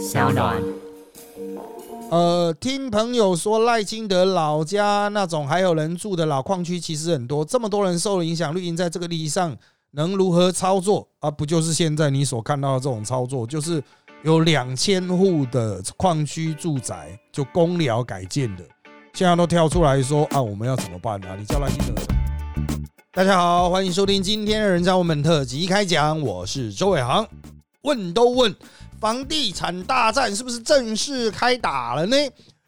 小暖。呃，听朋友说赖清德老家那种还有人住的老矿区其实很多，这么多人受了影响，绿营在这个利益上能如何操作啊？不就是现在你所看到的这种操作，就是有两千户的矿区住宅就公寮改建的，现在都跳出来说啊，我们要怎么办啊？你叫赖清德。大家好，欢迎收听今天的人家我们特辑开讲，我是周伟航。问都问。房地产大战是不是正式开打了呢？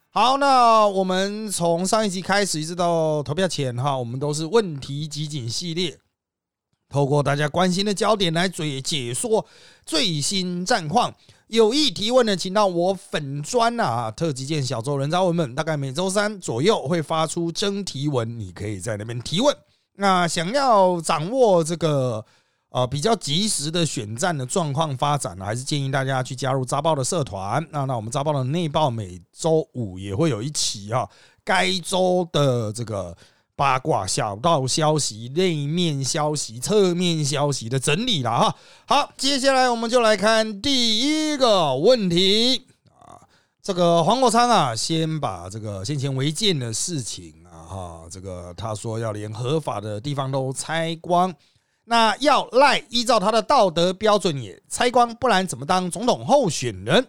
好，那我们从上一集开始一直到投票前哈，我们都是问题集锦系列，透过大家关心的焦点来解解说最新战况。有意提问的，请到我粉砖啊，特级舰小周人渣文们，大概每周三左右会发出征提文，你可以在那边提问。那想要掌握这个。啊，比较及时的选战的状况发展呢，还是建议大家去加入扎报的社团。那那我们扎报的内报每周五也会有一期啊，该周的这个八卦小道消息、内面消息、侧面消息的整理了哈。好，接下来我们就来看第一个问题啊，这个黄国昌啊，先把这个先前违建的事情啊，哈，这个他说要连合法的地方都拆光。那要赖依照他的道德标准也拆光，不然怎么当总统候选人？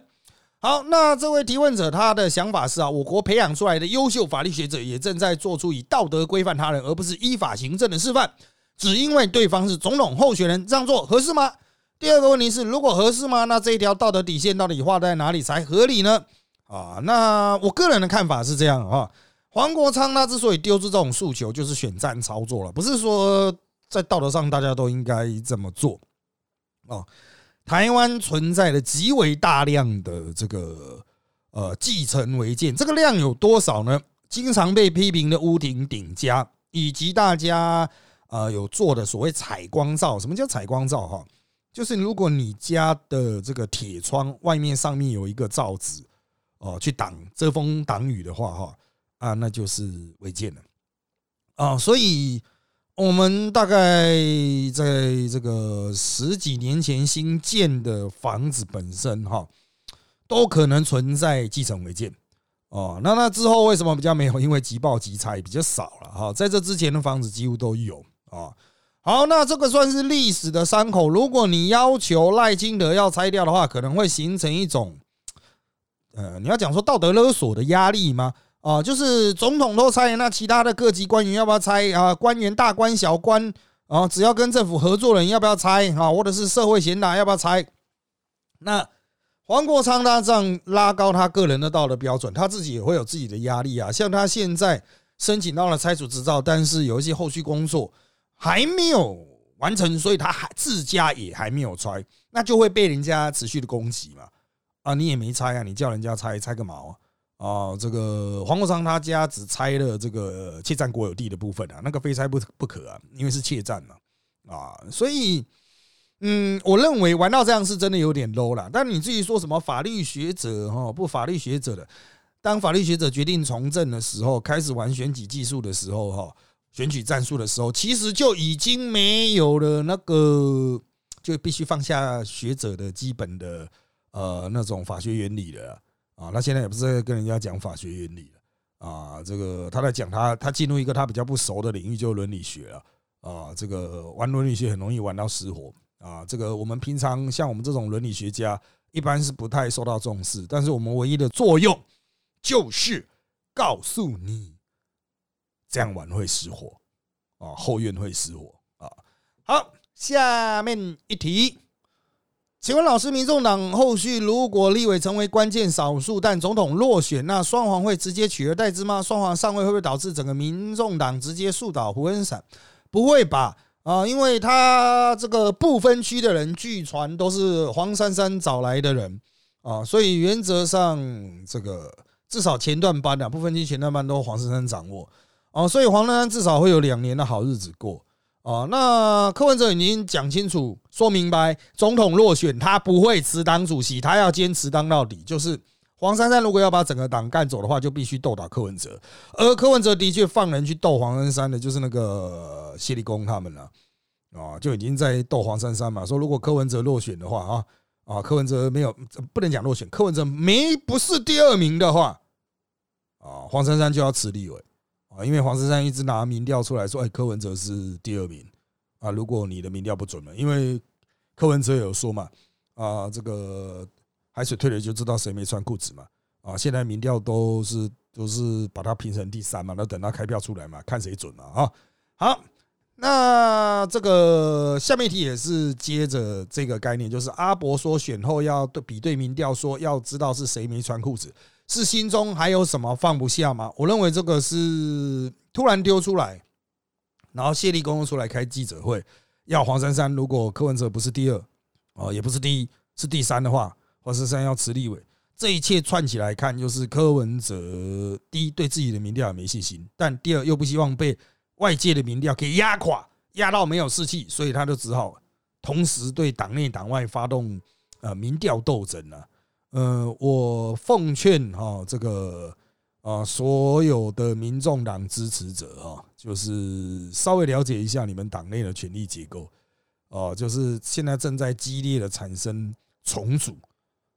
好，那这位提问者他的想法是啊，我国培养出来的优秀法律学者也正在做出以道德规范他人，而不是依法行政的示范。只因为对方是总统候选人，这样做合适吗？第二个问题是，如果合适吗？那这一条道德底线到底画在哪里才合理呢？啊，那我个人的看法是这样啊，黄国昌他之所以丢出这种诉求，就是选战操作了，不是说。在道德上，大家都应该这么做哦。台湾存在的极为大量的这个呃继承违建，这个量有多少呢？经常被批评的屋顶顶加，以及大家呃有做的所谓采光罩。什么叫采光罩？哈，就是如果你家的这个铁窗外面上面有一个罩子哦，去挡遮风挡雨的话，哈啊，那就是违建了啊。所以。我们大概在这个十几年前新建的房子本身哈，都可能存在继承违建哦。那那之后为什么比较没有？因为急报急拆比较少了哈。在这之前的房子几乎都有啊。好，那这个算是历史的伤口。如果你要求赖清德要拆掉的话，可能会形成一种，呃，你要讲说道德勒索的压力吗？啊，就是总统都拆，那其他的各级官员要不要拆啊？官员大官小官啊，只要跟政府合作的人要不要拆啊？或者是社会贤达要不要拆？那黄国昌他这样拉高他个人的道德标准，他自己也会有自己的压力啊。像他现在申请到了拆除执照，但是有一些后续工作还没有完成，所以他还自家也还没有拆，那就会被人家持续的攻击嘛。啊，你也没拆啊，你叫人家拆，拆个毛啊！啊，这个黄国昌他家只拆了这个窃占国有地的部分啊，那个非拆不不可啊，因为是窃占嘛，啊，所以，嗯，我认为玩到这样是真的有点 low 了。但你至于说什么法律学者哈，不法律学者的，当法律学者决定从政的时候，开始玩选举技术的时候哈，选举战术的时候，其实就已经没有了那个，就必须放下学者的基本的呃那种法学原理了。啊，他现在也不是在跟人家讲法学原理了啊，这个他在讲他他进入一个他比较不熟的领域，就是伦理学了啊，这个玩伦理学很容易玩到失火啊，这个我们平常像我们这种伦理学家，一般是不太受到重视，但是我们唯一的作用就是告诉你，这样玩会失火啊，后院会失火啊。好，下面一题。请问老师，民众党后续如果立委成为关键少数，但总统落选，那双黄会直接取而代之吗？双黄上位会不会导致整个民众党直接树倒胡恩闪？不会吧？啊，因为他这个不分区的人，据传都是黄珊珊找来的人啊，所以原则上这个至少前段班的不分区前段班都黄珊珊掌握啊，所以黄珊珊至少会有两年的好日子过。哦，那柯文哲已经讲清楚、说明白，总统落选，他不会辞党主席，他要坚持当到底。就是黄珊珊如果要把整个党干走的话，就必须斗打柯文哲。而柯文哲的确放人去斗黄珊珊的，就是那个谢立功他们了。啊，就已经在斗黄珊珊嘛，说如果柯文哲落选的话啊，啊，柯文哲没有不能讲落选，柯文哲没不是第二名的话，啊，黄珊珊就要辞立委啊，因为黄珊珊一直拿民调出来说，哎，柯文哲是第二名啊，如果你的民调不准了，因为柯文哲有说嘛，啊，这个海水退了就知道谁没穿裤子嘛，啊，现在民调都是都是把它评成第三嘛，那等他开票出来嘛，看谁准嘛，啊，好。那这个下面一题也是接着这个概念，就是阿伯说选后要对比对民调，说要知道是谁没穿裤子，是心中还有什么放不下吗？我认为这个是突然丢出来，然后谢立功出来开记者会，要黄珊珊如果柯文哲不是第二，哦也不是第一，是第三的话，黄珊珊要辞立委，这一切串起来看，就是柯文哲第一对自己的民调也没信心，但第二又不希望被。外界的民调给压垮，压到没有士气，所以他就只好同时对党内党外发动呃民调斗争了。呃，我奉劝哈这个啊所有的民众党支持者哈，就是稍微了解一下你们党内的权力结构哦，就是现在正在激烈的产生重组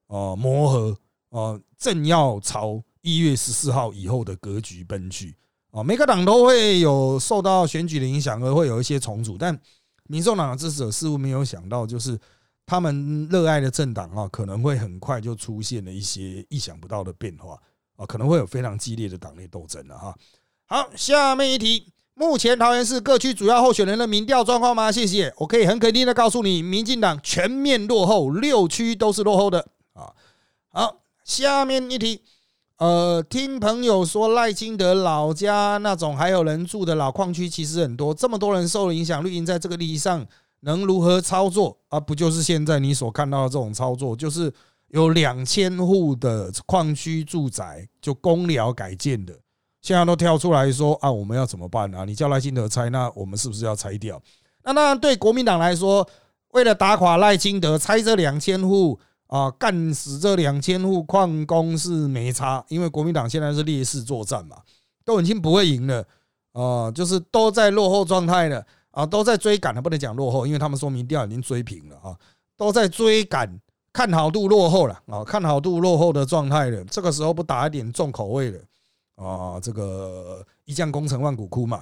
哦磨合哦，正要朝一月十四号以后的格局奔去。哦，每个党都会有受到选举的影响，而会有一些重组。但民众党的支持者似乎没有想到，就是他们热爱的政党啊，可能会很快就出现了一些意想不到的变化啊，可能会有非常激烈的党内斗争了哈。好，下面一题，目前桃园市各区主要候选人的民调状况吗？谢谢，我可以很肯定的告诉你，民进党全面落后，六区都是落后的啊。好，下面一题。呃，听朋友说赖清德老家那种还有人住的老矿区其实很多，这么多人受了影响，绿营在这个利益上能如何操作啊？不就是现在你所看到的这种操作，就是有两千户的矿区住宅就公寮改建的，现在都跳出来说啊，我们要怎么办啊？你叫赖清德拆，那我们是不是要拆掉？那当然对国民党来说，为了打垮赖清德，拆这两千户。啊，干死这两千户矿工是没差，因为国民党现在是劣势作战嘛，都已经不会赢了啊，就是都在落后状态了啊，都在追赶了，不能讲落后，因为他们说民调已经追平了啊，都在追赶，看好度落后了啊，看好度落后的状态了，这个时候不打一点重口味的啊，这个一将功成万骨枯嘛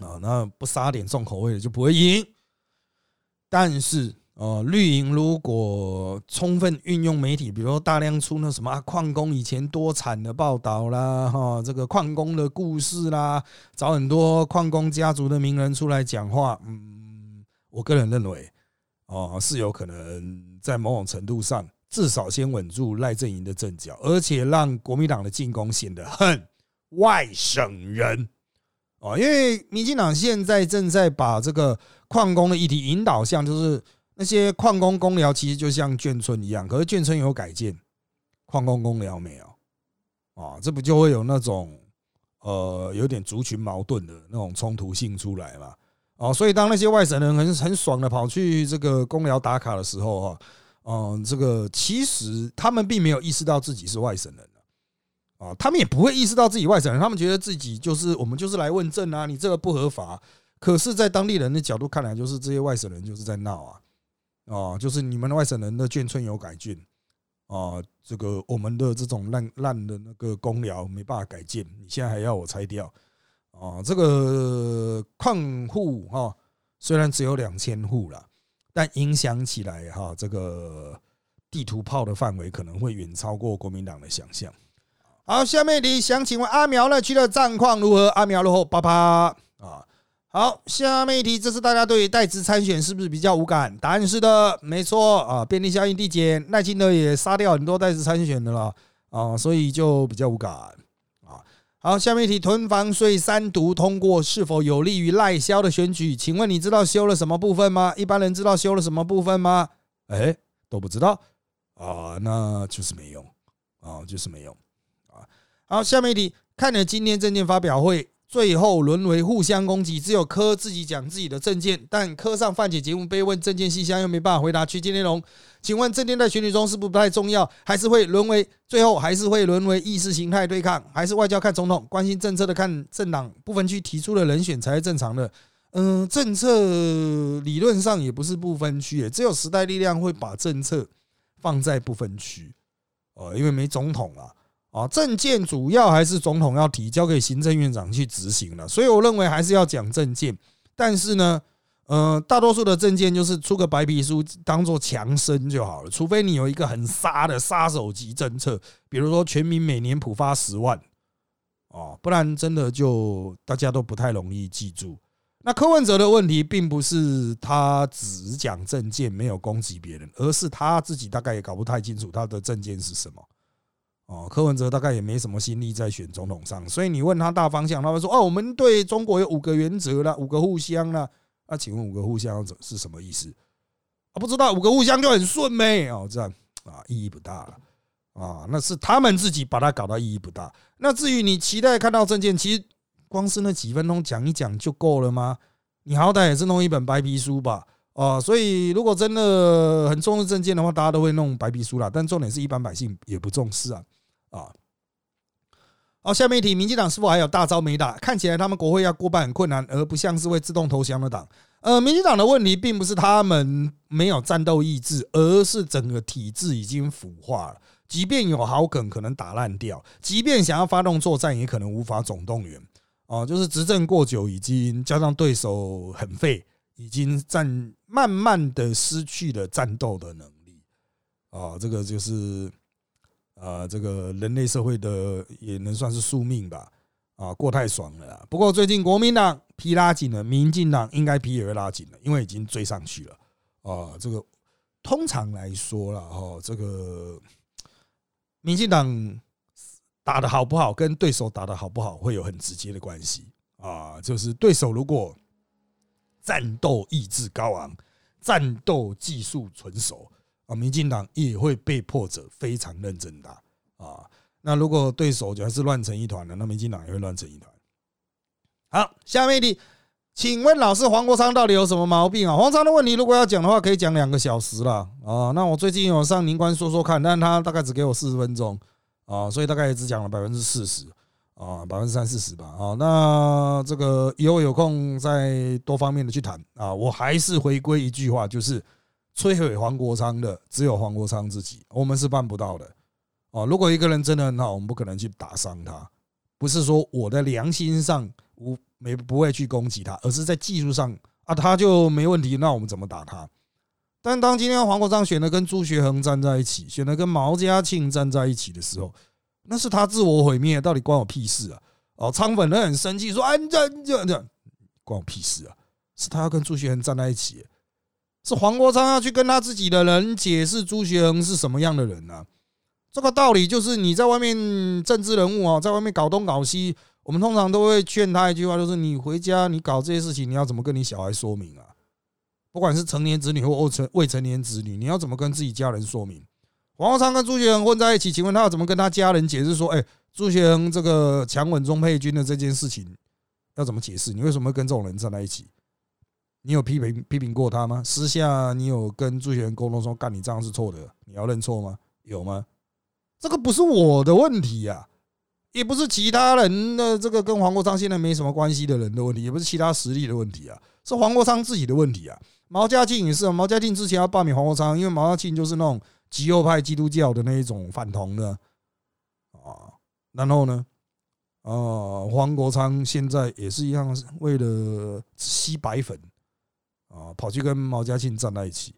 啊，那不杀点重口味的就不会赢，但是。哦，绿营如果充分运用媒体，比如说大量出那什么矿工以前多惨的报道啦，哈，这个矿工的故事啦，找很多矿工家族的名人出来讲话，嗯，我个人认为，哦，是有可能在某种程度上，至少先稳住赖阵营的阵脚，而且让国民党的进攻显得很外省人，哦，因为民进党现在正在把这个矿工的议题引导向就是。那些矿工公寮其实就像眷村一样，可是眷村有改建，矿工公寮没有啊，这不就会有那种呃有点族群矛盾的那种冲突性出来嘛？哦，所以当那些外省人很很爽的跑去这个公寮打卡的时候啊，嗯，这个其实他们并没有意识到自己是外省人啊，他们也不会意识到自己外省人，他们觉得自己就是我们就是来问政啊，你这个不合法，可是，在当地人的角度看来，就是这些外省人就是在闹啊。哦，就是你们外省人的眷村有改建，啊，这个我们的这种烂烂的那个公寮没办法改建，你现在还要我拆掉，啊，这个矿户哈，虽然只有两千户了，但影响起来哈，这个地图炮的范围可能会远超过国民党的想象。好，下面你想请问阿苗乐区的战况如何？阿苗落后八八啊。好，下面一题，这是大家对于代资参选是不是比较无感？答案是的，没错啊，便利效应递减，赖清德也杀掉很多代资参选的了啊，所以就比较无感啊。好，下面一题，囤房税三读通过是否有利于赖萧的选举？请问你知道修了什么部分吗？一般人知道修了什么部分吗？哎，都不知道啊，那就是没用啊，就是没用啊。好，下面一题，看了今天证件发表会。最后沦为互相攻击，只有柯自己讲自己的证件，但柯上范姐节目被问证件信箱又没办法回答区间内容。请问证件在选举中是不是不太重要，还是会沦为最后还是会沦为意识形态对抗，还是外交看总统，关心政策的看政党不分区提出的人选才是正常的？嗯，政策理论上也不是不分区，只有时代力量会把政策放在不分区，哦，因为没总统了啊，政见主要还是总统要提交给行政院长去执行了，所以我认为还是要讲政见，但是呢。呃，大多数的证件就是出个白皮书当做强生就好了，除非你有一个很杀的杀手级政策，比如说全民每年普发十万，哦，不然真的就大家都不太容易记住。那柯文哲的问题并不是他只讲证件没有攻击别人，而是他自己大概也搞不太清楚他的证件是什么。哦，柯文哲大概也没什么心力在选总统上，所以你问他大方向，他会说：“哦，我们对中国有五个原则了，五个互相了。”那请问五个互相是什么意思？啊，不知道五个互相就很顺呗哦，这样啊意义不大了啊，那是他们自己把它搞到意义不大。那至于你期待看到证件，其实光是那几分钟讲一讲就够了吗？你好歹也是弄一本白皮书吧哦，所以如果真的很重视证件的话，大家都会弄白皮书啦。但重点是一般百姓也不重视啊啊。好，下面一题，民进党是否还有大招没打？看起来他们国会要过半很困难，而不像是会自动投降的党。呃，民进党的问题并不是他们没有战斗意志，而是整个体制已经腐化了。即便有好梗，可能打烂掉；即便想要发动作战，也可能无法总动员。哦，就是执政过久，已经加上对手很废，已经战慢慢的失去了战斗的能力。啊，这个就是。啊，这个人类社会的也能算是宿命吧？啊，过太爽了。不过最近国民党皮拉紧了，民进党应该皮也会拉紧了，因为已经追上去了。啊，这个通常来说了哈，这个民进党打的好不好，跟对手打的好不好会有很直接的关系啊。就是对手如果战斗意志高昂，战斗技术纯熟。啊，民进党也会被迫者非常认真打啊。那如果对手就还是乱成一团的，那民进党也会乱成一团。好，下面一题，请问老师黄国昌到底有什么毛病啊？黄昌的问题如果要讲的话，可以讲两个小时了啊。那我最近有上宁官说说看，但他大概只给我四十分钟啊，所以大概也只讲了百分之四十啊，百分之三四十吧啊。那这个以后有空再多方面的去谈啊。我还是回归一句话，就是。摧毁黄国昌的只有黄国昌自己，我们是办不到的哦。如果一个人真的很好，我们不可能去打伤他。不是说我的良心上无没不会去攻击他，而是在技术上啊，他就没问题。那我们怎么打他？但当今天黄国昌选的跟朱学恒站在一起，选的跟毛家庆站在一起的时候，那是他自我毁灭，到底关我屁事啊？哦，昌粉都很生气，说哎，你，这这这关我屁事啊？是他要跟朱学恒站在一起。是黄国昌要去跟他自己的人解释朱学恒是什么样的人呢？这个道理就是你在外面政治人物啊，在外面搞东搞西，我们通常都会劝他一句话，就是你回家你搞这些事情，你要怎么跟你小孩说明啊？不管是成年子女或未成未成年子女，你要怎么跟自己家人说明？黄国昌跟朱学恒混在一起，请问他要怎么跟他家人解释说，哎，朱学恒这个强吻钟佩君的这件事情要怎么解释？你为什么会跟这种人站在一起？你有批评批评过他吗？私下你有跟朱学恒沟通说干你这样是错的，你要认错吗？有吗？这个不是我的问题呀，也不是其他人的这个跟黄国昌现在没什么关系的人的问题，也不是其他实力的问题啊，是黄国昌自己的问题啊。毛家庆也是，毛家庆之前要罢免黄国昌，因为毛家庆就是那种极右派基督教的那一种反同的啊。然后呢，啊，黄国昌现在也是一样，为了吸白粉。啊，跑去跟毛家庆站在一起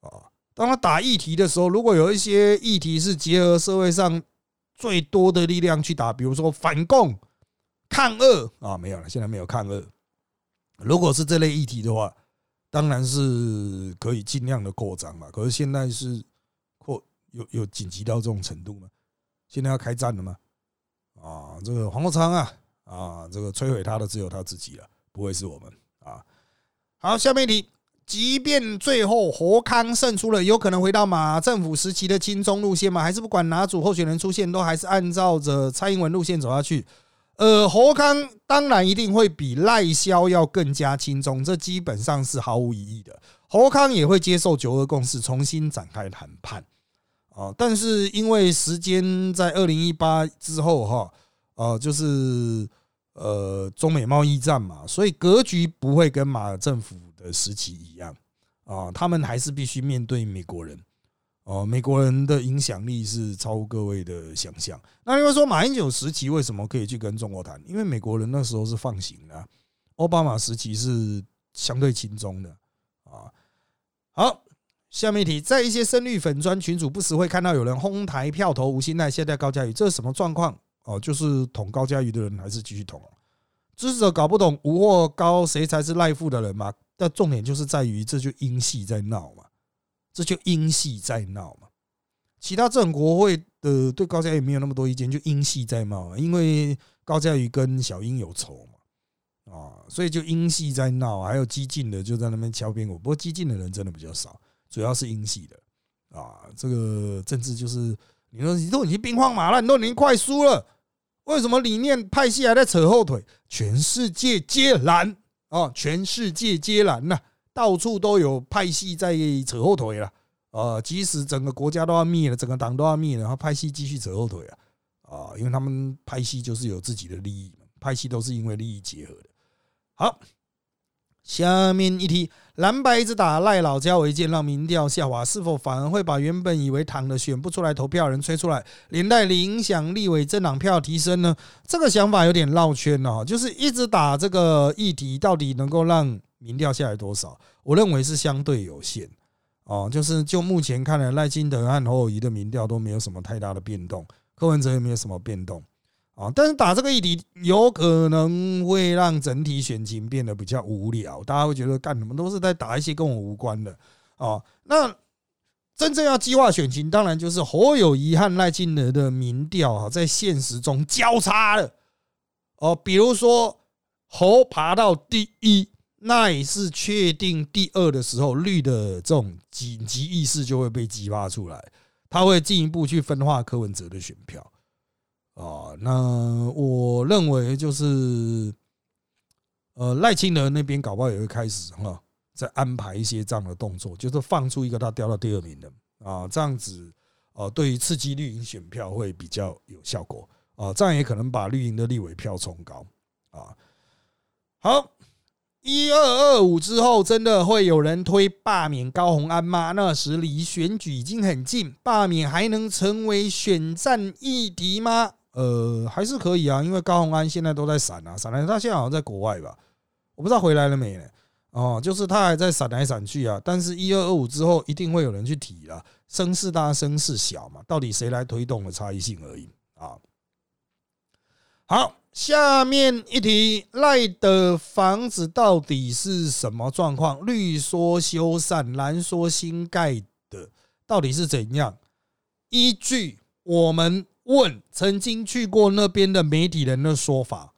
啊！当他打议题的时候，如果有一些议题是结合社会上最多的力量去打，比如说反共、抗俄啊，没有了，现在没有抗俄。如果是这类议题的话，当然是可以尽量的扩张嘛。可是现在是扩有有紧急到这种程度吗？现在要开战了吗？啊，这个黄国昌啊啊，这个摧毁他的只有他自己了，不会是我们。好，下面一题，即便最后侯康胜出了，有可能回到马政府时期的亲中路线吗？还是不管哪组候选人出现，都还是按照着蔡英文路线走下去？呃，侯康当然一定会比赖萧要更加轻中，这基本上是毫无疑义的。侯康也会接受九二共识，重新展开谈判啊。但是因为时间在二零一八之后哈，呃，就是。呃，中美贸易战嘛，所以格局不会跟马政府的时期一样啊，他们还是必须面对美国人哦，美国人的影响力是超乎各位的想象。那另外说，马英九时期为什么可以去跟中国谈？因为美国人那时候是放行的，奥巴马时期是相对轻松的啊。好，下面一题，在一些深绿粉砖群组，不时会看到有人哄抬票投吴欣奈，现在高嘉瑜，这是什么状况？哦，就是捅高嘉瑜的人还是继续捅啊？支持者搞不懂吴或高谁才是赖富的人嘛？但重点就是在于，这就英系在闹嘛。这就英系在闹嘛，其他政国会的对高嘉瑜没有那么多意见，就英系在闹嘛，因为高嘉瑜跟小英有仇嘛，啊，所以就英系在闹，还有激进的就在那边敲边鼓，不过激进的人真的比较少，主要是英系的啊，这个政治就是你说你都已经兵荒马乱，你都已经快输了，为什么理念派系还在扯后腿？全世界皆然啊，全世界皆然呐。到处都有派系在扯后腿了，啊，即使整个国家都要灭了，整个党都要灭了，然后派系继续扯后腿啊，啊，因为他们派系就是有自己的利益嘛，派系都是因为利益结合的。好，下面一题，蓝白一直打赖老家违建，让民调下滑，是否反而会把原本以为躺的选不出来投票人吹出来，连带影响立委政党票提升呢？这个想法有点绕圈了，就是一直打这个议题，到底能够让？民调下来多少？我认为是相对有限哦，就是就目前看来，赖清德和侯友谊的民调都没有什么太大的变动，柯文哲也没有什么变动啊。但是打这个议题，有可能会让整体选情变得比较无聊，大家会觉得干什么都是在打一些跟我无关的啊。那真正要激化选情，当然就是侯友谊和赖清德的民调啊，在现实中交叉了哦。比如说侯爬到第一。那也是确定第二的时候，绿的这种紧急意识就会被激发出来，他会进一步去分化柯文哲的选票啊。那我认为就是，呃，赖清德那边搞不好也会开始哈，在安排一些这样的动作，就是放出一个他掉到第二名的啊，这样子呃，对于刺激绿营选票会比较有效果啊，这样也可能把绿营的立委票冲高啊。好。一二二五之后，真的会有人推罢免高红安吗？那时离选举已经很近，罢免还能成为选战议题吗？呃，还是可以啊，因为高红安现在都在闪啊，闪来他现在好像在国外吧，我不知道回来了没呢。哦，就是他还在闪来闪去啊。但是一二二五之后，一定会有人去提了，声势大，声势小嘛，到底谁来推动的差异性而已啊。好。下面一题，赖的房子到底是什么状况？绿说修缮，蓝说新盖的，到底是怎样？依据我们问曾经去过那边的媒体人的说法，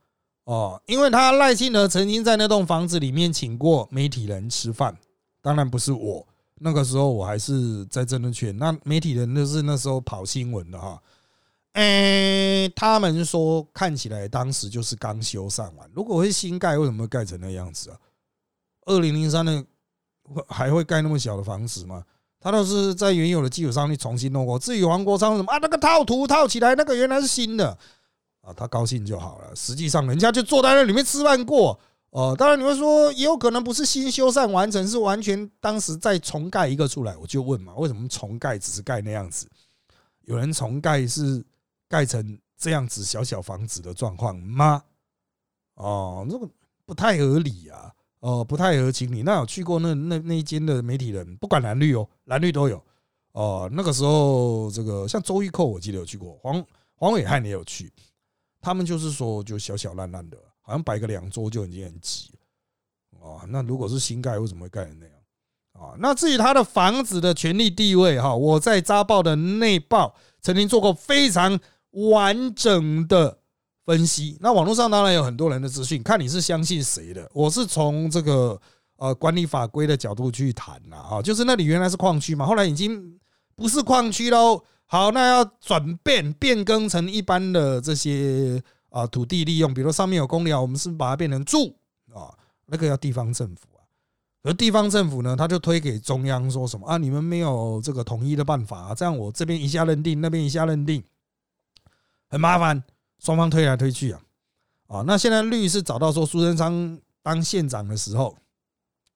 哦，因为他赖清德曾经在那栋房子里面请过媒体人吃饭，当然不是我，那个时候我还是在政治圈，那媒体人就是那时候跑新闻的哈。哎，他们说看起来当时就是刚修缮完。如果是新盖，为什么会盖成那样子啊？二零零三的还会盖那么小的房子吗？他都是在原有的基础上去重新弄过。至于王国昌什么啊，那个套图套起来，那个原来是新的啊，他高兴就好了。实际上人家就坐在那里面吃饭过哦。当然你会说，也有可能不是新修缮完成，是完全当时再重盖一个出来。我就问嘛，为什么重盖只是盖那样子？有人重盖是？盖成这样子小小房子的状况吗？哦，这个不太合理啊，哦，不太合情理。那有去过那那那一间的媒体人，不管蓝绿哦，蓝绿都有哦。那个时候，这个像周玉蔻，我记得有去过，黄黄伟汉也有去。他们就是说，就小小烂烂的，好像摆个两桌就已经很挤哦，那如果是新盖，为什么会盖成那样？啊，那至于他的房子的权利地位哈，我在扎报的内报曾经做过非常。完整的分析，那网络上当然有很多人的资讯，看你是相信谁的。我是从这个呃管理法规的角度去谈了啊，就是那里原来是矿区嘛，后来已经不是矿区喽。好，那要转变变更成一般的这些啊土地利用，比如上面有公寮，我们是把它变成住啊，那个要地方政府啊。而地方政府呢，他就推给中央说什么啊，你们没有这个统一的办法，这样我这边一下认定，那边一下认定。很麻烦，双方推来推去啊，啊，那现在律师找到说，苏贞昌当县长的时候，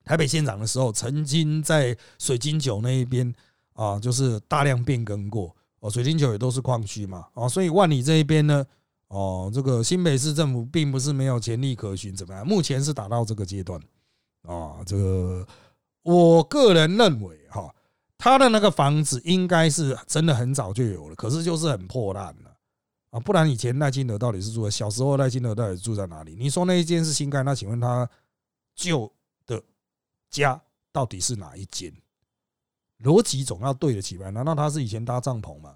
台北县长的时候，曾经在水晶酒那一边啊，就是大量变更过。哦，水晶酒也都是矿区嘛，哦，所以万里这一边呢，哦，这个新北市政府并不是没有潜力可循，怎么样？目前是达到这个阶段。啊，这个我个人认为哈，他的那个房子应该是真的很早就有了，可是就是很破烂了。啊，不然以前赖清德到底是住在小时候赖清德到底住在哪里？你说那一间是新盖，那请问他旧的家到底是哪一间？逻辑总要对得起吧？难道他是以前搭帐篷吗？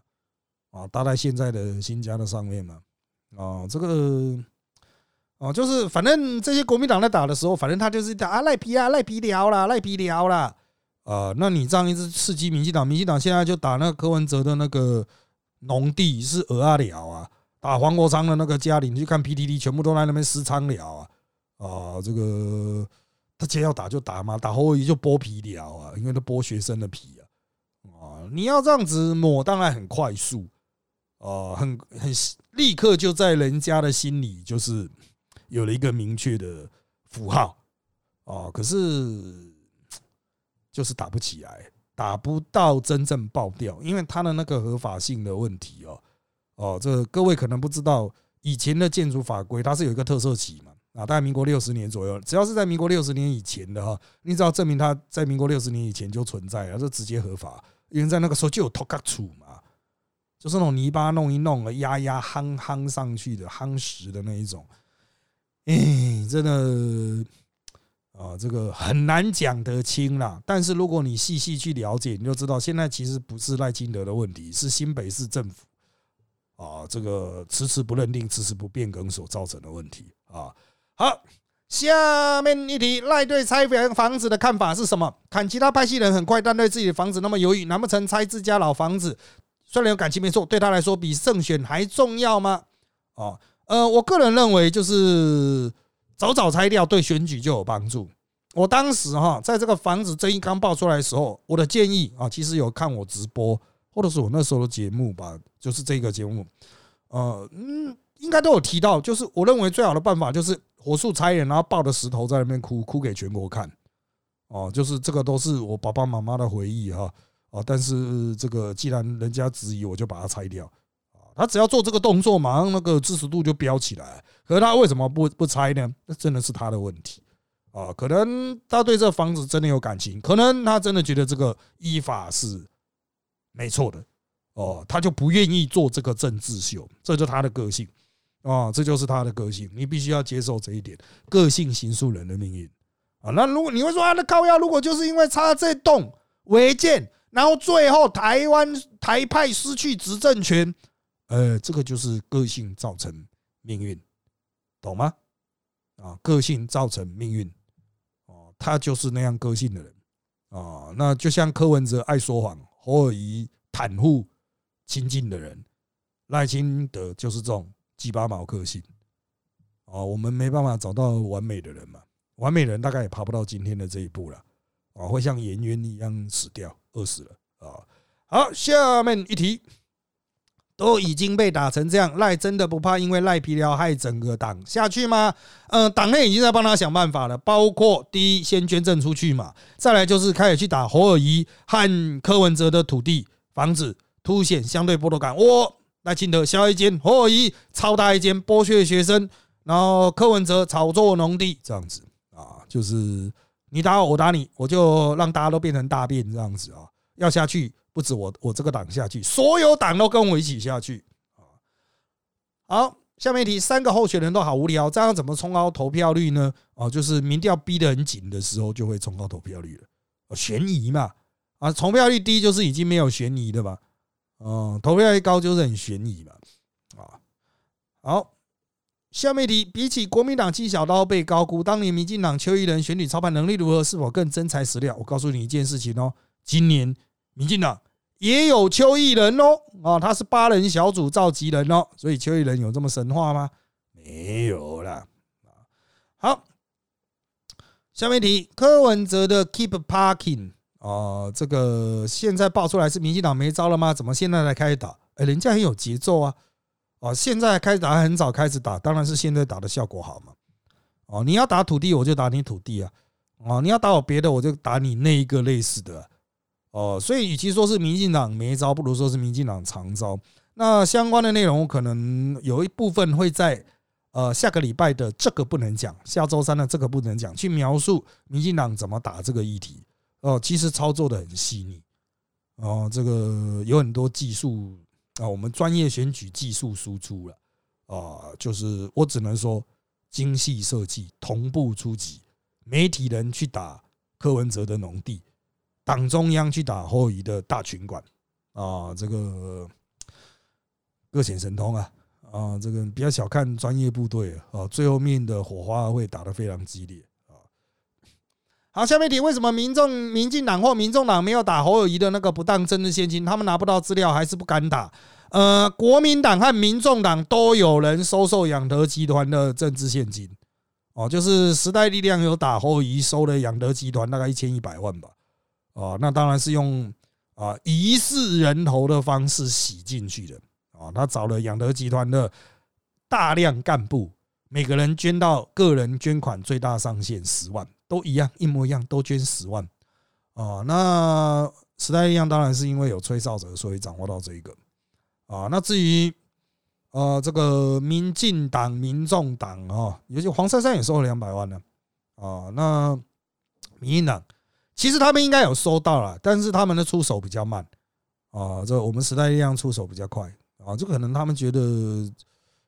啊，搭在现在的新家的上面吗？啊，这个，哦，就是反正这些国民党在打的时候，反正他就是打啊赖皮啊赖皮聊啦赖皮聊啦啊，那你这样一直刺激民进党，民进党现在就打那个柯文哲的那个农地是鹅啊聊啊，打黄国昌的那个家里，你去看 PTT 全部都在那边私仓聊啊啊，这个他既然要打就打嘛，打后裔就剥皮聊啊，因为他剥学生的皮啊！啊。你要这样子抹，当然很快速，啊，很很立刻就在人家的心里就是有了一个明确的符号，啊，可是就是打不起来，打不到真正爆掉，因为它的那个合法性的问题哦，哦，这各位可能不知道，以前的建筑法规它是有一个特色期嘛，啊，大概民国六十年左右，只要是在民国六十年以前的哈，你只要证明它在民国六十年以前就存在了，这直接合法。因为在那个时候就有土卡土嘛，就是那种泥巴弄一弄，压压夯夯上去的夯实的那一种，哎，真的啊，这个很难讲得清啦。但是如果你细细去了解，你就知道现在其实不是赖清德的问题，是新北市政府啊，这个迟迟不认定、迟迟不变更所造成的问题啊。好。下面一题，赖对拆房房子的看法是什么？看其他派系人很快，但对自己的房子那么犹豫，难不成拆自家老房子？虽然有感情没错，对他来说比胜选还重要吗？哦，呃，我个人认为就是早早拆掉，对选举就有帮助。我当时哈，在这个房子争议刚爆出来的时候，我的建议啊，其实有看我直播，或者是我那时候的节目吧，就是这个节目，呃，嗯，应该都有提到，就是我认为最好的办法就是。火速拆人，然后抱着石头在那边哭，哭给全国看。哦，就是这个都是我爸爸妈妈的回忆哈。哦，但是这个既然人家质疑，我就把它拆掉。啊，他只要做这个动作，马上那个支持度就飙起来。可是他为什么不不拆呢？那真的是他的问题。啊，可能他对这房子真的有感情，可能他真的觉得这个依法是没错的。哦，他就不愿意做这个政治秀，这就是他的个性。啊，这就是他的个性，你必须要接受这一点，个性形塑人的命运啊。那如果你会说他的靠腰，如果就是因为差这栋违建，然后最后台湾台派失去执政权，呃，这个就是个性造成命运，懂吗？啊，个性造成命运，哦，他就是那样个性的人啊。那就像柯文哲爱说谎，侯尔仪袒护亲近的人，赖清德就是这种。鸡巴毛个性啊，我们没办法找到完美的人嘛，完美人大概也爬不到今天的这一步了啊，会像颜渊一样死掉，饿死了啊。好，下面一题，都已经被打成这样，赖真的不怕因为赖皮聊害整个党下去吗？嗯，党内已经在帮他想办法了，包括第一先捐赠出去嘛，再来就是开始去打侯尔仪和柯文哲的土地房子，凸显相对剥夺感。我。赖清德小一间，侯尔仪超大一间，剥削学生，然后柯文哲炒作农地，这样子啊，就是你打我，我打你，我就让大家都变成大便这样子啊。要下去不止我，我这个党下去，所有党都跟我一起下去啊。好，下面一题，三个候选人都好无聊，这样怎么冲高投票率呢？哦，就是民调逼得很紧的时候，就会冲高投票率了。悬疑嘛，啊，投票率低就是已经没有悬疑的吧？哦，投票率高就是很悬疑嘛，啊，好，下面一题，比起国民党纪小刀被高估，当年民进党邱毅人选举操盘能力如何？是否更真材实料？我告诉你一件事情哦，今年民进党也有邱毅人哦，啊，他是八人小组召集人哦，所以邱毅人有这么神话吗？没有啦，好，下面一题，柯文哲的 Keep Parking。哦，这个现在爆出来是民进党没招了吗？怎么现在才开始打？哎，人家很有节奏啊！哦，现在开始打，很早开始打，当然是现在打的效果好嘛。哦，你要打土地，我就打你土地啊。哦，你要打我别的，我就打你那一个类似的。哦，所以与其说是民进党没招，不如说是民进党长招。那相关的内容可能有一部分会在呃下个礼拜的这个不能讲，下周三的这个不能讲，去描述民进党怎么打这个议题。哦，其实操作的很细腻，哦，这个有很多技术啊，我们专业选举技术输出了啊，就是我只能说精细设计，同步出击，媒体人去打柯文哲的农地。党中央去打后移的大群管啊，这个各显神通啊啊，这个不要小看专业部队啊，最后面的火花会打得非常激烈啊。好，下面题，为什么民众、民进党或民众党没有打侯友谊的那个不当政治现金？他们拿不到资料还是不敢打？呃，国民党和民众党都有人收受养德集团的政治现金哦，就是时代力量有打侯友谊收了养德集团大概一千一百万吧。啊，那当然是用啊疑似人头的方式洗进去的啊。他找了养德集团的大量干部，每个人捐到个人捐款最大上限十万，都一样，一模一样，都捐十万啊。那时代力量当然是因为有吹哨者，所以掌握到这一个啊。那至于呃这个民进党、民众党啊，尤其黄珊珊也收了两百万呢啊。那民进党。其实他们应该有收到了，但是他们的出手比较慢啊。这我们时代力量出手比较快啊。这可能他们觉得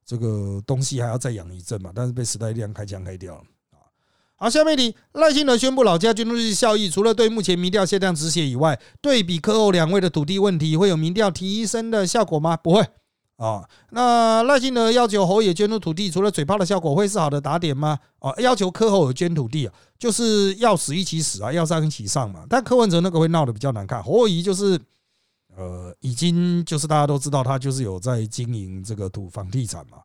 这个东西还要再养一阵嘛，但是被时代力量开枪开掉了啊。好，下面题，赖清德宣布老家捐助日效益，除了对目前民调限量止血以外，对比科后两位的土地问题，会有民调提升的效果吗？不会。啊，那赖清德要求侯爷捐出土地，除了嘴炮的效果，会是好的打点吗？哦，要求柯侯捐土地啊，就是要死一起死啊，要上一起上嘛。但柯文哲那个会闹得比较难看，侯友就是，呃，已经就是大家都知道他就是有在经营这个土房地产嘛。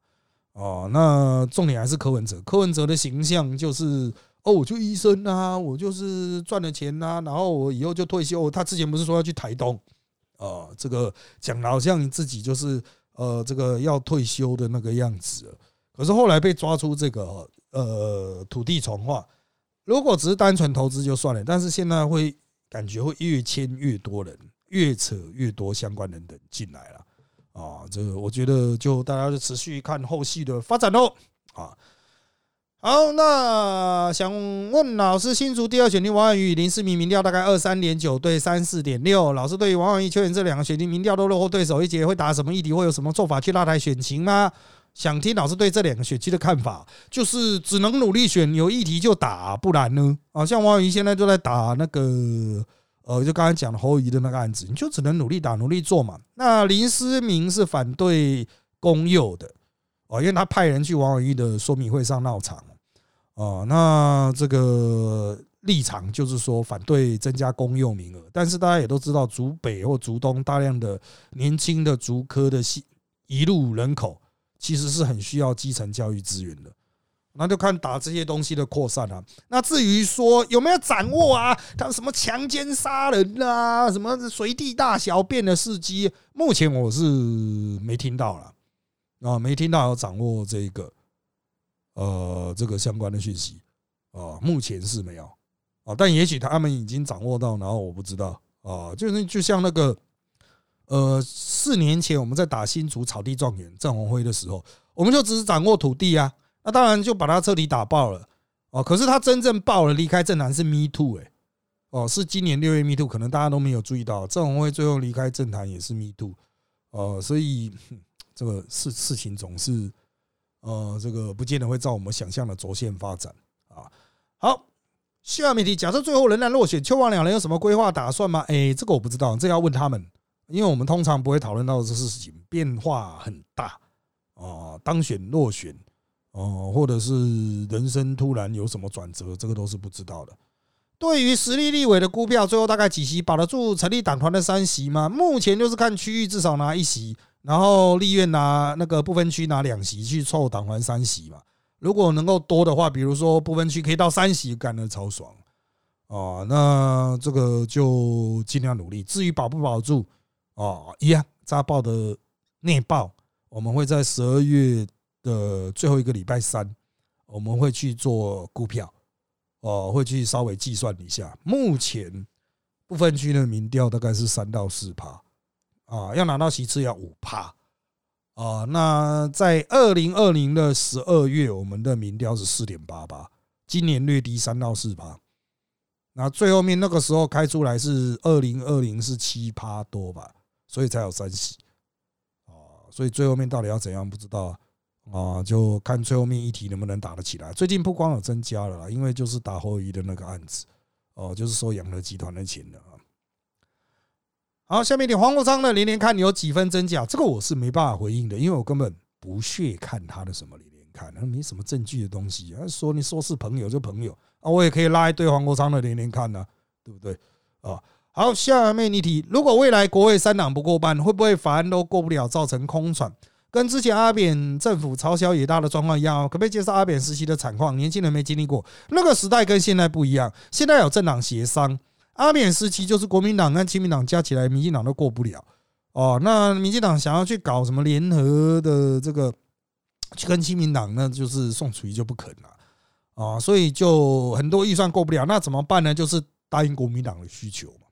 哦，那重点还是柯文哲，柯文哲的形象就是哦，我就医生啊，我就是赚了钱啊，然后我以后就退休。他之前不是说要去台东，啊，这个讲的好像自己就是。呃，这个要退休的那个样子，可是后来被抓出这个呃土地重划，如果只是单纯投资就算了，但是现在会感觉会越签越多人，越扯越多相关人等进来了啊，这个我觉得就大家就持续看后续的发展喽啊。好，那想问老师，新竹第二选区王婉瑜林世明民调大概二三点九对三四点六，老师对于王婉瑜、邱远这两个选区民调都落后对手一截，会打什么议题，会有什么做法去拉抬选情吗？想听老师对这两个选区的看法，就是只能努力选，有议题就打，不然呢？啊，像王婉瑜现在就在打那个，呃，就刚才讲的侯友谊的那个案子，你就只能努力打，努力做嘛。那林思明是反对公幼的，哦，因为他派人去王婉瑜的说明会上闹场。哦，那这个立场就是说反对增加公幼名额，但是大家也都知道，竹北或竹东大量的年轻的竹科的系一路人口，其实是很需要基层教育资源的。那就看打这些东西的扩散啊。那至于说有没有掌握啊，他什么强奸杀人啊，什么随地大小便的事迹，目前我是没听到了啊，没听到有掌握这个。呃，这个相关的讯息啊，目前是没有啊，但也许他们已经掌握到，然后我不知道啊，就是就像那个呃，四年前我们在打新竹草地状元郑鸿辉的时候，我们就只是掌握土地啊，那当然就把他彻底打爆了哦。可是他真正爆了离开政坛是 Me Too 哎，哦，是今年六月 Me Too，可能大家都没有注意到，郑鸿辉最后离开政坛也是 Me Too 哦，所以这个事事情总是。呃，这个不见得会照我们想象的轴线发展啊。好，下面题，假设最后仍然落选，邱王两人有什么规划打算吗？哎，这个我不知道，这要问他们，因为我们通常不会讨论到这事情，变化很大啊。当选落选哦，或者是人生突然有什么转折，这个都是不知道的。对于实力立委的估票，最后大概几席保得住成立党团的三席吗？目前就是看区域至少拿一席。然后立院拿那个不分区拿两席去凑党团三席嘛，如果能够多的话，比如说不分区可以到三席，干的超爽哦。那这个就尽量努力。至于保不保住哦，一样扎报的内报，我们会在十二月的最后一个礼拜三，我们会去做估票哦，会去稍微计算一下。目前。部分区的民调大概是三到四趴啊，要拿到席次要五趴啊。那在二零二零的十二月，我们的民调是四点八八，今年略低三到四趴。那最后面那个时候开出来是二零二零是七趴多吧，所以才有三席啊。所以最后面到底要怎样不知道啊，就看最后面议题能不能打得起来。最近不光有增加了啦，因为就是打后裔的那个案子哦，就是收养乐集团的钱的啊。好，下面点黄国昌的连连看你有几分真假，这个我是没办法回应的，因为我根本不屑看他的什么连连看，那没什么证据的东西。说你说是朋友就朋友。啊，我也可以拉一堆黄国昌的连连看呢，对不对？啊，好，下面一题，如果未来国会三党不过半，会不会法案都过不了，造成空转？跟之前阿扁政府朝小野大的状况一样，可不可以介绍阿扁时期的惨况？年轻人没经历过，那个时代跟现在不一样，现在有政党协商，阿扁时期就是国民党跟亲民党加起来，民进党都过不了。哦，那民进党想要去搞什么联合的这个，去跟亲民党，那就是宋楚瑜就不肯了。啊，所以就很多预算过不了，那怎么办呢？就是答应国民党的需求嘛，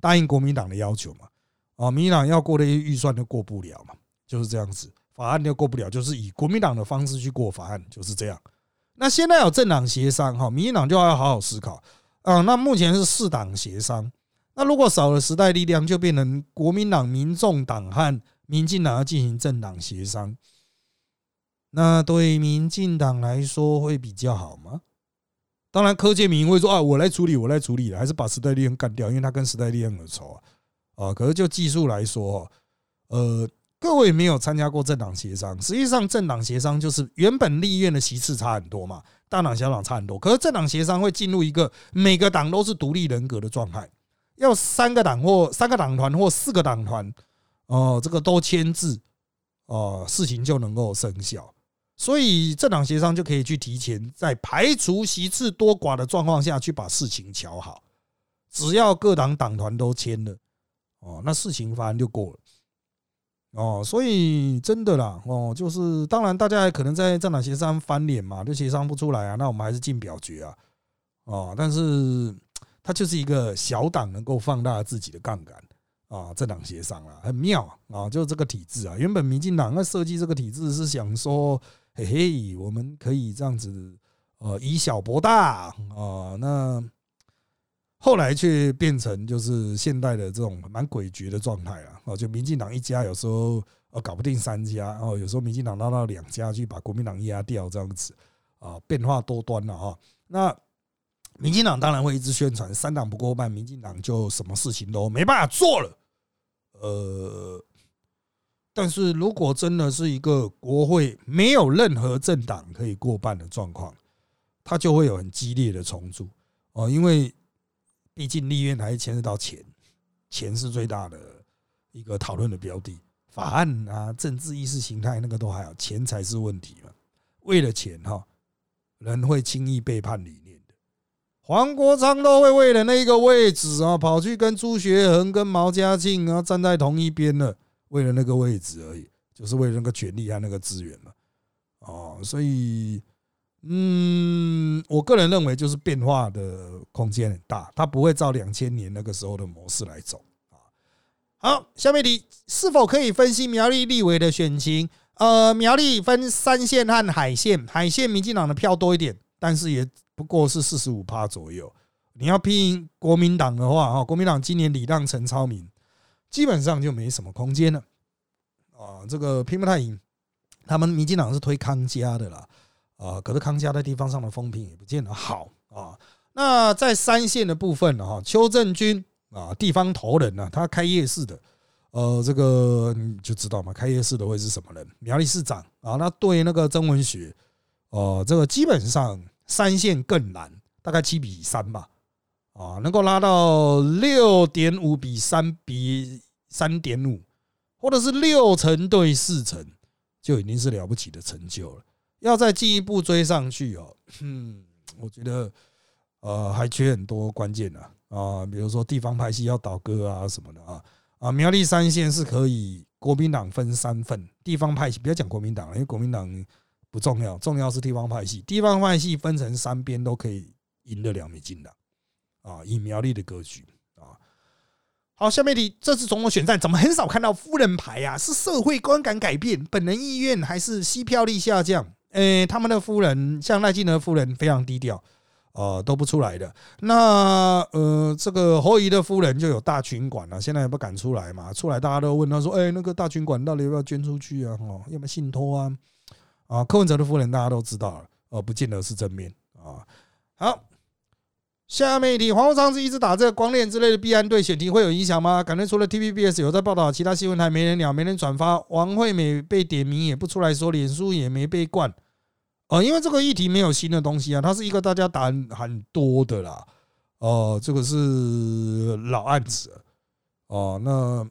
答应国民党的要求嘛。啊，民进党要过的预算都过不了嘛，就是这样子，法案就过不了，就是以国民党的方式去过法案，就是这样。那现在有政党协商哈，民进党就要好好思考啊。那目前是四党协商，那如果少了时代力量，就变成国民党、民众党和民进党要进行政党协商。那对民进党来说会比较好吗？当然，柯建明会说啊，我来处理，我来处理了，还是把时代力量干掉，因为他跟时代力量有仇啊。啊，可是就技术来说，呃，各位没有参加过政党协商，实际上政党协商就是原本立院的席次差很多嘛，大党小党差很多，可是政党协商会进入一个每个党都是独立人格的状态，要三个党或三个党团或四个党团，哦，这个都签字，哦，事情就能够生效。所以政党协商就可以去提前在排除席次多寡的状况下去把事情瞧好，只要各党党团都签了，哦，那事情反正就过了，哦，所以真的啦，哦，就是当然大家可能在政党协商翻脸嘛，就协商不出来啊，那我们还是进表决啊，哦，但是它就是一个小党能够放大自己的杠杆啊，政党协商啊，很妙啊，就是这个体制啊，原本民进党那设计这个体制是想说。嘿嘿，我们可以这样子，呃，以小博大啊。那后来却变成就是现代的这种蛮诡谲的状态啊。哦，就民进党一家有时候呃搞不定三家，哦，有时候民进党拉到两家去把国民党压掉这样子啊，变化多端了哈。那民进党当然会一直宣传三党不过半，民进党就什么事情都没办法做了，呃。但是如果真的是一个国会没有任何政党可以过半的状况，它就会有很激烈的冲突哦，因为毕竟立院还是牵涉到钱，钱是最大的一个讨论的标的。法案啊、政治意识形态那个都还好，钱才是问题嘛。为了钱哈，人会轻易背叛理念的。黄国昌都会为了那个位置啊，跑去跟朱学恒、跟毛家庆啊站在同一边了。为了那个位置而已，就是为了那个权力和那个资源嘛，哦，所以，嗯，我个人认为就是变化的空间很大，它不会照两千年那个时候的模式来走啊。好，下面题是否可以分析苗栗立委的选情？呃，苗栗分三线和海线，海线民进党的票多一点，但是也不过是四十五趴左右。你要拼国民党的话，哈，国民党今年礼让陈超明。基本上就没什么空间了啊！这个拼不太赢，他们民进党是推康家的啦啊，可是康家在地方上的风评也不见得好啊。那在三线的部分呢，哈，邱正军啊，地方头人呢，他开夜市的，呃，这个你就知道嘛，开夜市的会是什么人？苗栗市长啊，那对那个曾文学，哦，这个基本上三线更难，大概七比三吧。啊，能够拉到六点五比三比三点五，或者是六成对四成，就已经是了不起的成就了。要再进一步追上去哦，嗯，我觉得呃还缺很多关键的啊，比如说地方派系要倒戈啊什么的啊啊，苗栗三线是可以国民党分三份，地方派系不要讲国民党了，因为国民党不重要，重要是地方派系，地方派系分成三边都可以赢得了民进党。啊，以苗栗的格局，好，下面题，这次总统选战怎么很少看到夫人牌呀？是社会观感改变，本人意愿，还是吸票率下降？诶，他们的夫人像赖清德夫人非常低调，呃，都不出来的。那呃，这个侯怡的夫人就有大群馆了，现在也不敢出来嘛。出来大家都问他说：“哎，那个大群馆到底要不要捐出去啊？哦，要不要信托啊？”啊，柯文哲的夫人大家都知道了，呃，不见得是正面啊。好。下面一题，黄国昌是一直打这个光链之类的弊案对选题会有影响吗？感觉除了 TVBS 有在报道，其他新闻台没人鸟，没人转发。王惠美被点名也不出来说，脸书也没被灌。呃，因为这个议题没有新的东西啊，它是一个大家打很多的啦。哦，这个是老案子。哦，那。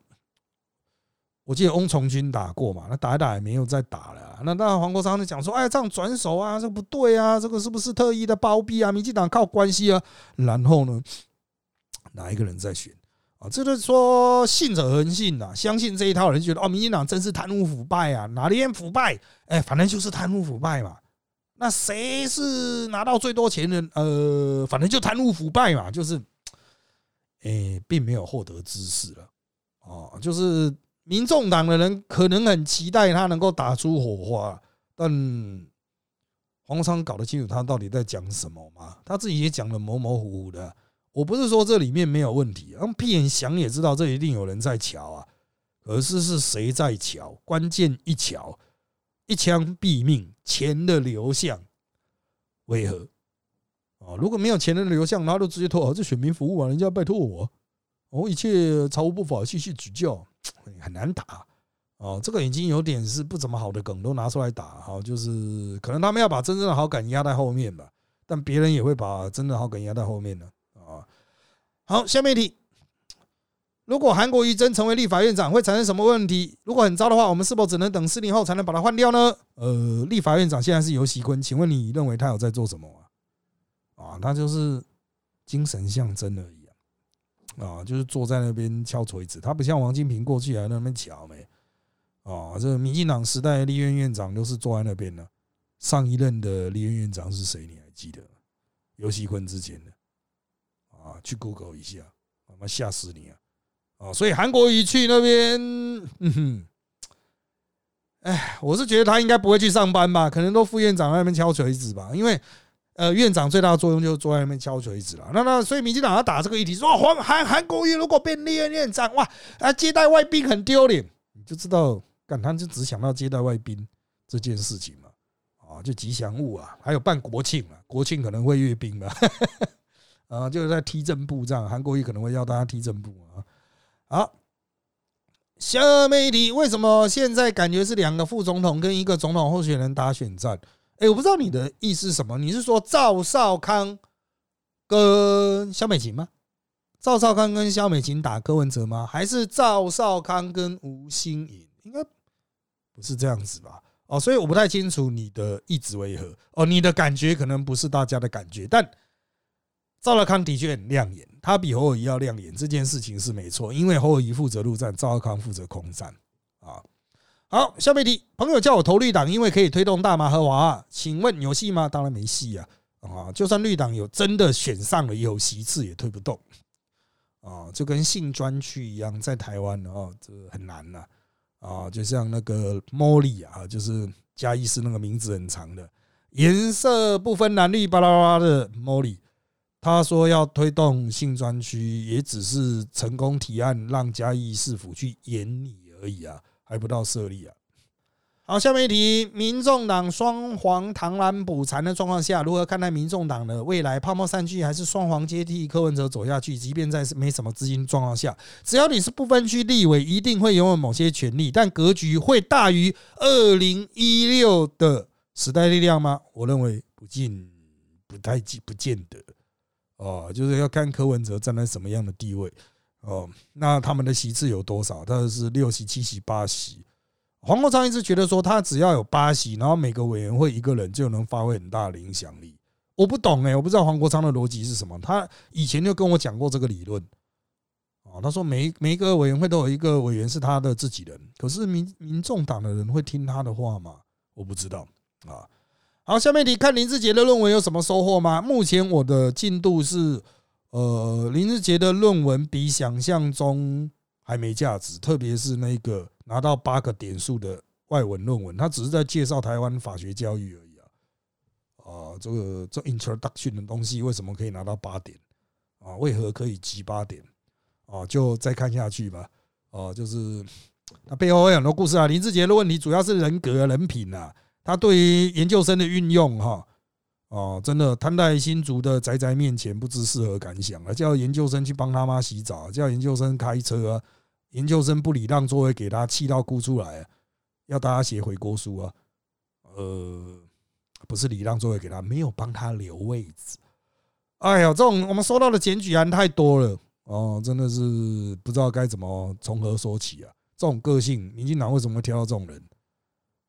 我记得翁崇军打过嘛，那打一打也没有再打了。那当然，黄国昌就讲说：“哎，这样转手啊，这不对啊，这个是不是特意的包庇啊？民进党靠关系啊。”然后呢，哪一个人在选啊？这就是说信者恒信呐，相信这一套人觉得哦，民进党真是贪污腐败啊，哪里腐败？哎，反正就是贪污腐败嘛。那谁是拿到最多钱的？呃，反正就贪污腐败嘛，就是，哎，并没有获得知识了哦，就是。民众党的人可能很期待他能够打出火花，但黄昌搞得清楚他到底在讲什么吗？他自己也讲的模模糊糊的。我不是说这里面没有问题，用屁眼想也知道这一定有人在瞧啊。可是是谁在瞧？关键一瞧，一枪毙命，钱的流向为何？啊，如果没有钱的流向，他就直接投啊，这选民服务啊，人家拜托我，我一切毫无不法，继续指教。很难打哦，这个已经有点是不怎么好的梗都拿出来打哈，就是可能他们要把真正的好感压在后面吧，但别人也会把真的好感压在后面的啊。好，下面一题，如果韩国瑜真成为立法院长，会产生什么问题？如果很糟的话，我们是否只能等四年后才能把他换掉呢？呃，立法院长现在是游锡坤，请问你认为他有在做什么啊？啊，他就是精神象征而已。啊，就是坐在那边敲锤子，他不像王金平过去还那边敲没。啊，这民进党时代立院院长都是坐在那边的。上一任的立院院长是谁？你还记得？尤锡坤之前的。啊，去 Google 一下，他妈吓死你啊！啊，所以韩国瑜去那边，嗯哼，哎，我是觉得他应该不会去上班吧？可能都副院长在那边敲锤子吧，因为。呃，院长最大的作用就是坐在那边敲锤子了。那那所以民进党要打这个议题，说黄韩韩国瑜如果变立院院长，哇啊接待外宾很丢脸，你就知道，干他就只想到接待外宾这件事情嘛，啊，就吉祥物啊，还有办国庆啊，国庆可能会阅兵嘛，啊，就是在踢正步这样，韩国瑜可能会要大家踢正步啊。好，下面一题，为什么现在感觉是两个副总统跟一个总统候选人打选战？哎，我不知道你的意思是什么？你是说赵少康跟肖美琴吗？赵少康跟肖美琴打柯文哲吗？还是赵少康跟吴欣颖？应该不是这样子吧？哦，所以我不太清楚你的意志为何。哦，你的感觉可能不是大家的感觉，但赵少康的确很亮眼，他比侯友谊要亮眼，这件事情是没错。因为侯友谊负责陆战，赵少康负责空战啊。好，下面题，朋友叫我投绿党，因为可以推动大麻合法。请问有戏吗？当然没戏啊！啊，就算绿党有真的选上了，有席次也推不动啊，就跟性专区一样，在台湾啊，这很难呐啊，就像那个茉莉啊，就是嘉义市那个名字很长的，颜色不分蓝绿巴拉巴拉的茉莉，他说要推动性专区，也只是成功提案让嘉义市府去演你而已啊。还不到设立啊！好，下面一题：民众党双黄螳螂捕蝉的状况下，如何看待民众党的未来？泡沫散去，还是双黄接替柯文哲走下去？即便在没什么资金状况下，只要你是不分区立委，一定会拥有某些权利，但格局会大于二零一六的时代力量吗？我认为不尽不太不见得哦，就是要看柯文哲站在什么样的地位。哦，那他们的席次有多少？他是六席、七席、八席。黄国昌一直觉得说，他只要有八席，然后每个委员会一个人就能发挥很大的影响力。我不懂哎，我不知道黄国昌的逻辑是什么。他以前就跟我讲过这个理论。哦，他说每每一个委员会都有一个委员是他的自己人，可是民民众党的人会听他的话吗？我不知道啊。好，下面你看林志杰的论文有什么收获吗？目前我的进度是。呃，林志杰的论文比想象中还没价值，特别是那个拿到八个点数的外文论文，他只是在介绍台湾法学教育而已啊。啊，这个这 introduction 的东西为什么可以拿到八点？啊，为何可以集八点？啊，就再看下去吧。哦，就是他背后有很多故事啊。林志杰的问题主要是人格、人品啊。他对于研究生的运用，哈，哦，真的摊在新竹的宅宅面前，不知是何感想啊！叫研究生去帮他妈洗澡，叫研究生开车啊，研究生不礼让座位给他，气到哭出来，要大家写悔过书啊。呃，不是礼让座位给他，没有帮他留位置。哎呀，这种我们收到的检举案太多了。哦，真的是不知道该怎么从何说起啊！这种个性，民进党为什么会挑到这种人？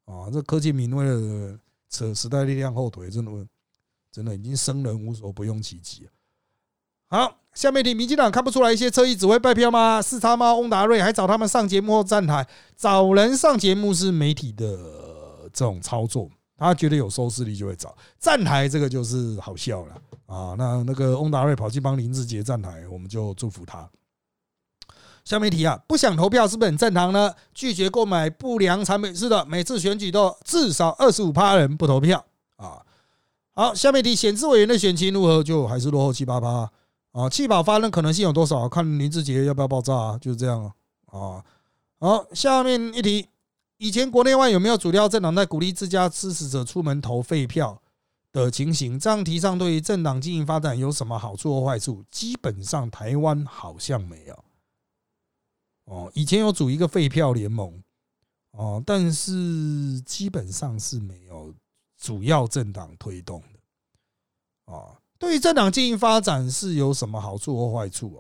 啊，这柯建明为了扯时代力量后腿，真的，真的已经生人无所不用其极好，下面题，民进党看不出来一些侧翼只会拜票吗？四叉猫翁达瑞还找他们上节目或站台，找人上节目是媒体的这种操作。他觉得有收视率就会找站台，这个就是好笑了啊！那那个翁达瑞跑去帮林志杰站台，我们就祝福他。下面题啊，不想投票是不是很正常呢？拒绝购买不良产品是的，每次选举都至少二十五趴人不投票啊。好，下面一题，选制委员的选情如何？就还是落后七八八啊。气保发生可能性有多少？看林志杰要不要爆炸啊？就是这样啊。好，下面一题。以前国内外有没有主要政党在鼓励自家支持者出门投废票的情形？这样提倡对于政党经营发展有什么好处或坏处？基本上台湾好像没有。哦，以前有组一个废票联盟，哦，但是基本上是没有主要政党推动的。啊，对于政党经营发展是有什么好处或坏处？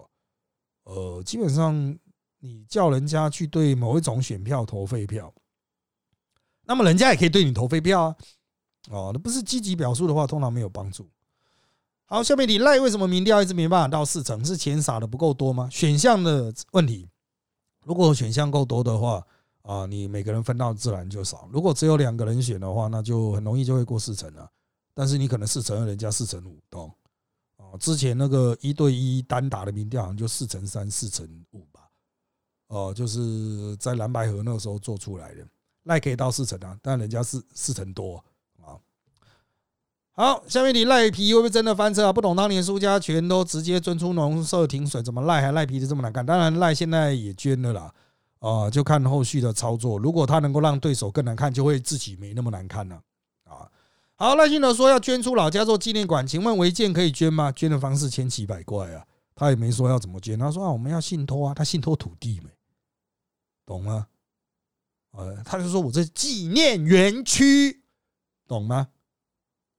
哦，呃，基本上你叫人家去对某一种选票投废票。那么人家也可以对你投废票啊，哦，那不是积极表述的话，通常没有帮助。好，下面你赖为什么民调一直没办法到四成？是钱撒的不够多吗？选项的问题，如果选项够多的话，啊，你每个人分到自然就少。如果只有两个人选的话，那就很容易就会过四成了。但是你可能四成二，人家四成五，懂？哦，之前那个一对一单打的民调好像就四成三、四成五吧？哦，就是在蓝白河那个时候做出来的。赖可以到四成啊，但人家是四成多啊。好，下面你赖皮会不会真的翻车啊？不懂当年苏家全都直接捐出农舍停水，怎么赖还赖皮的这么难看？当然赖现在也捐了啦，啊，就看后续的操作。如果他能够让对手更难看，就会自己没那么难看了啊。好，赖清德说要捐出老家做纪念馆，请问违建可以捐吗？捐的方式千奇百怪啊，他也没说要怎么捐，他说啊我们要信托啊，他信托土地没，懂吗？呃，他就说我这纪念园区，懂吗？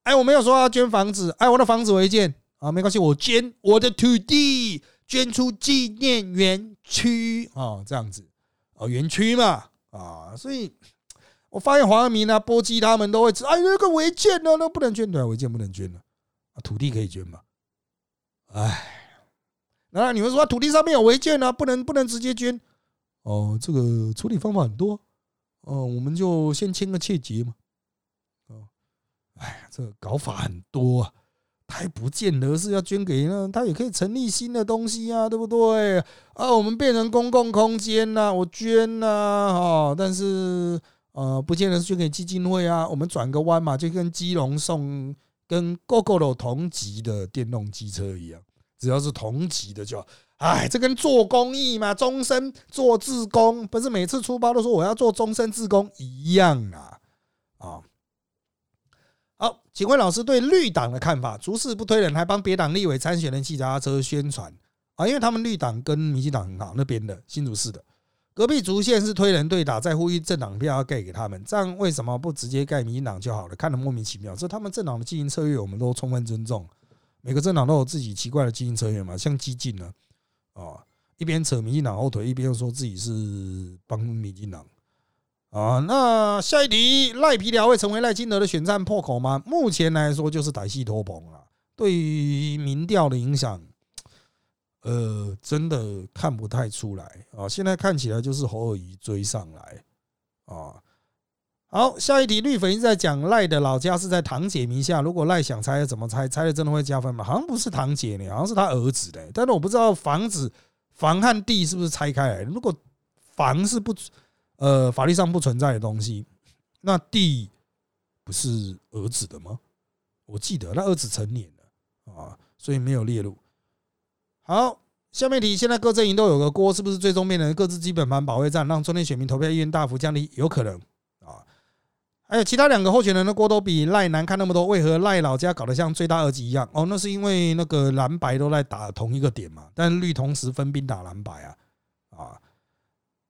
哎，我没有说要捐房子，哎，我的房子违建啊，没关系，我捐我的土地，捐出纪念园区啊，这样子啊，园区嘛啊，所以我发现黄二明啊、波基他们都会，哎，那个违建呢，那不能捐的，违建不能捐的，土地可以捐嘛？哎，那你们说土地上面有违建呢，不能不能直接捐？哦，这个处理方法很多。哦，我们就先签个切结嘛。哦，哎，这个搞法很多啊，他也不见得是要捐给那，他也可以成立新的东西啊，对不对？啊，我们变成公共空间呐，我捐呐，哈，但是呃，不见得是捐给基金会啊，我们转个弯嘛，就跟基隆送跟 GoGo 同级的电动机车一样，只要是同级的就。哎，这跟做公益嘛，终身做自工，不是每次出包都说我要做终身自工一样啊！啊，好，请问老师对绿党的看法？逐事不推人，还帮别党立委参选人骑脚踏车宣传啊？因为他们绿党跟民进党很好，那边的新竹市的隔壁竹县是推人对打，在呼吁政党票要盖给他们，这样为什么不直接盖民进党就好了？看得莫名其妙，这他们政党的经营策略，我们都充分尊重。每个政党都有自己奇怪的经营策略嘛，像激进呢。啊，一边扯民进党后腿，一边又说自己是帮民进党啊。那下一题，赖皮寮会成为赖金德的选战破口吗？目前来说就是歹戏托棚啊。对于民调的影响，呃，真的看不太出来啊。现在看起来就是侯友谊追上来啊。好，下一题，绿粉一直在讲赖的老家是在堂姐名下，如果赖想猜怎么猜？猜了真的会加分吗？好像不是堂姐呢，好像是他儿子的，但是我不知道房子房和地是不是拆开来。如果房是不呃法律上不存在的东西，那地不是儿子的吗？我记得那儿子成年了啊，所以没有列入。好，下面题，现在各阵营都有个锅，是不是最终变成各自基本盘保卫战，让中天选民投票意愿大幅降低？有可能啊。还有其他两个候选人的锅都比赖难看那么多，为何赖老家搞得像最大儿子一样？哦，那是因为那个蓝白都在打同一个点嘛，但绿同时分兵打蓝白啊啊！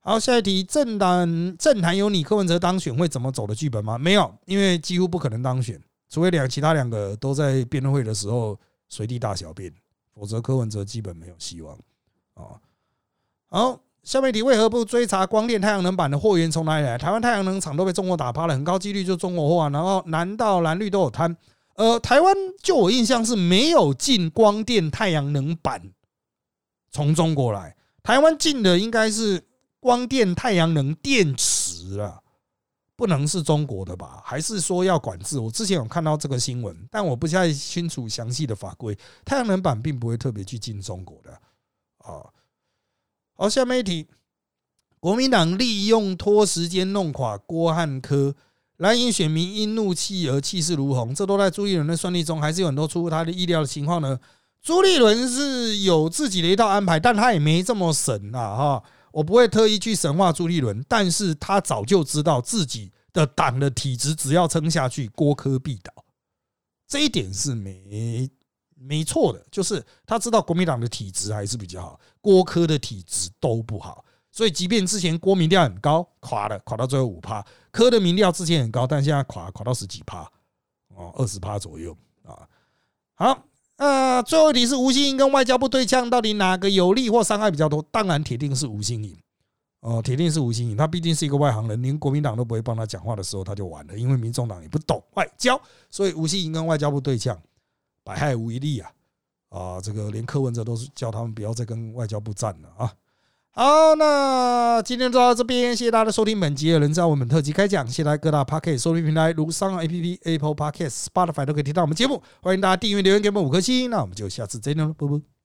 好，下一题，政党政坛有你柯文哲当选会怎么走的剧本吗？没有，因为几乎不可能当选，除非两其他两个都在辩论会的时候随地大小便，否则柯文哲基本没有希望啊。好。下面题为何不追查光电太阳能板的货源从哪里来？台湾太阳能厂都被中国打趴了，很高几率就中国货啊。然后难道蓝绿都有贪？呃，台湾就我印象是没有进光电太阳能板从中国来，台湾进的应该是光电太阳能电池啊，不能是中国的吧？还是说要管制？我之前有看到这个新闻，但我不太清楚详细的法规。太阳能板并不会特别去进中国的啊。好，下面一题，国民党利用拖时间弄垮郭汉科，蓝营选民因怒气而气势如虹，这都在朱立伦的算计中，还是有很多出乎他的意料的情况呢？朱立伦是有自己的一套安排，但他也没这么神啊！哈，我不会特意去神化朱立伦，但是他早就知道自己的党的体质，只要撑下去，郭科必倒，这一点是没。没错的，就是他知道国民党的体质还是比较好，郭科的体质都不好，所以即便之前郭民调很高，垮了，垮到最后五趴，科的民调之前很高，但现在垮垮到十几趴，哦，二十趴左右啊。好，呃，最后一题是吴兴银跟外交部对呛，到底哪个有利或伤害比较多？当然，铁定是吴兴银，哦，铁定是吴兴颖，他毕竟是一个外行人，连国民党都不会帮他讲话的时候，他就完了，因为民众党也不懂外交，所以吴兴颖跟外交部对呛。百害无一利啊！啊，这个连柯文哲都是叫他们不要再跟外交部战了啊！好，那今天就到这边，谢谢大家的收听。本集有人在我们特辑开讲，谢谢大家各大 Podcast 收听平台如商 A P P、Apple Podcast、Spotify 都可以听到我们节目。欢迎大家订阅、留言给我们五颗星。那我们就下次再见了，拜拜。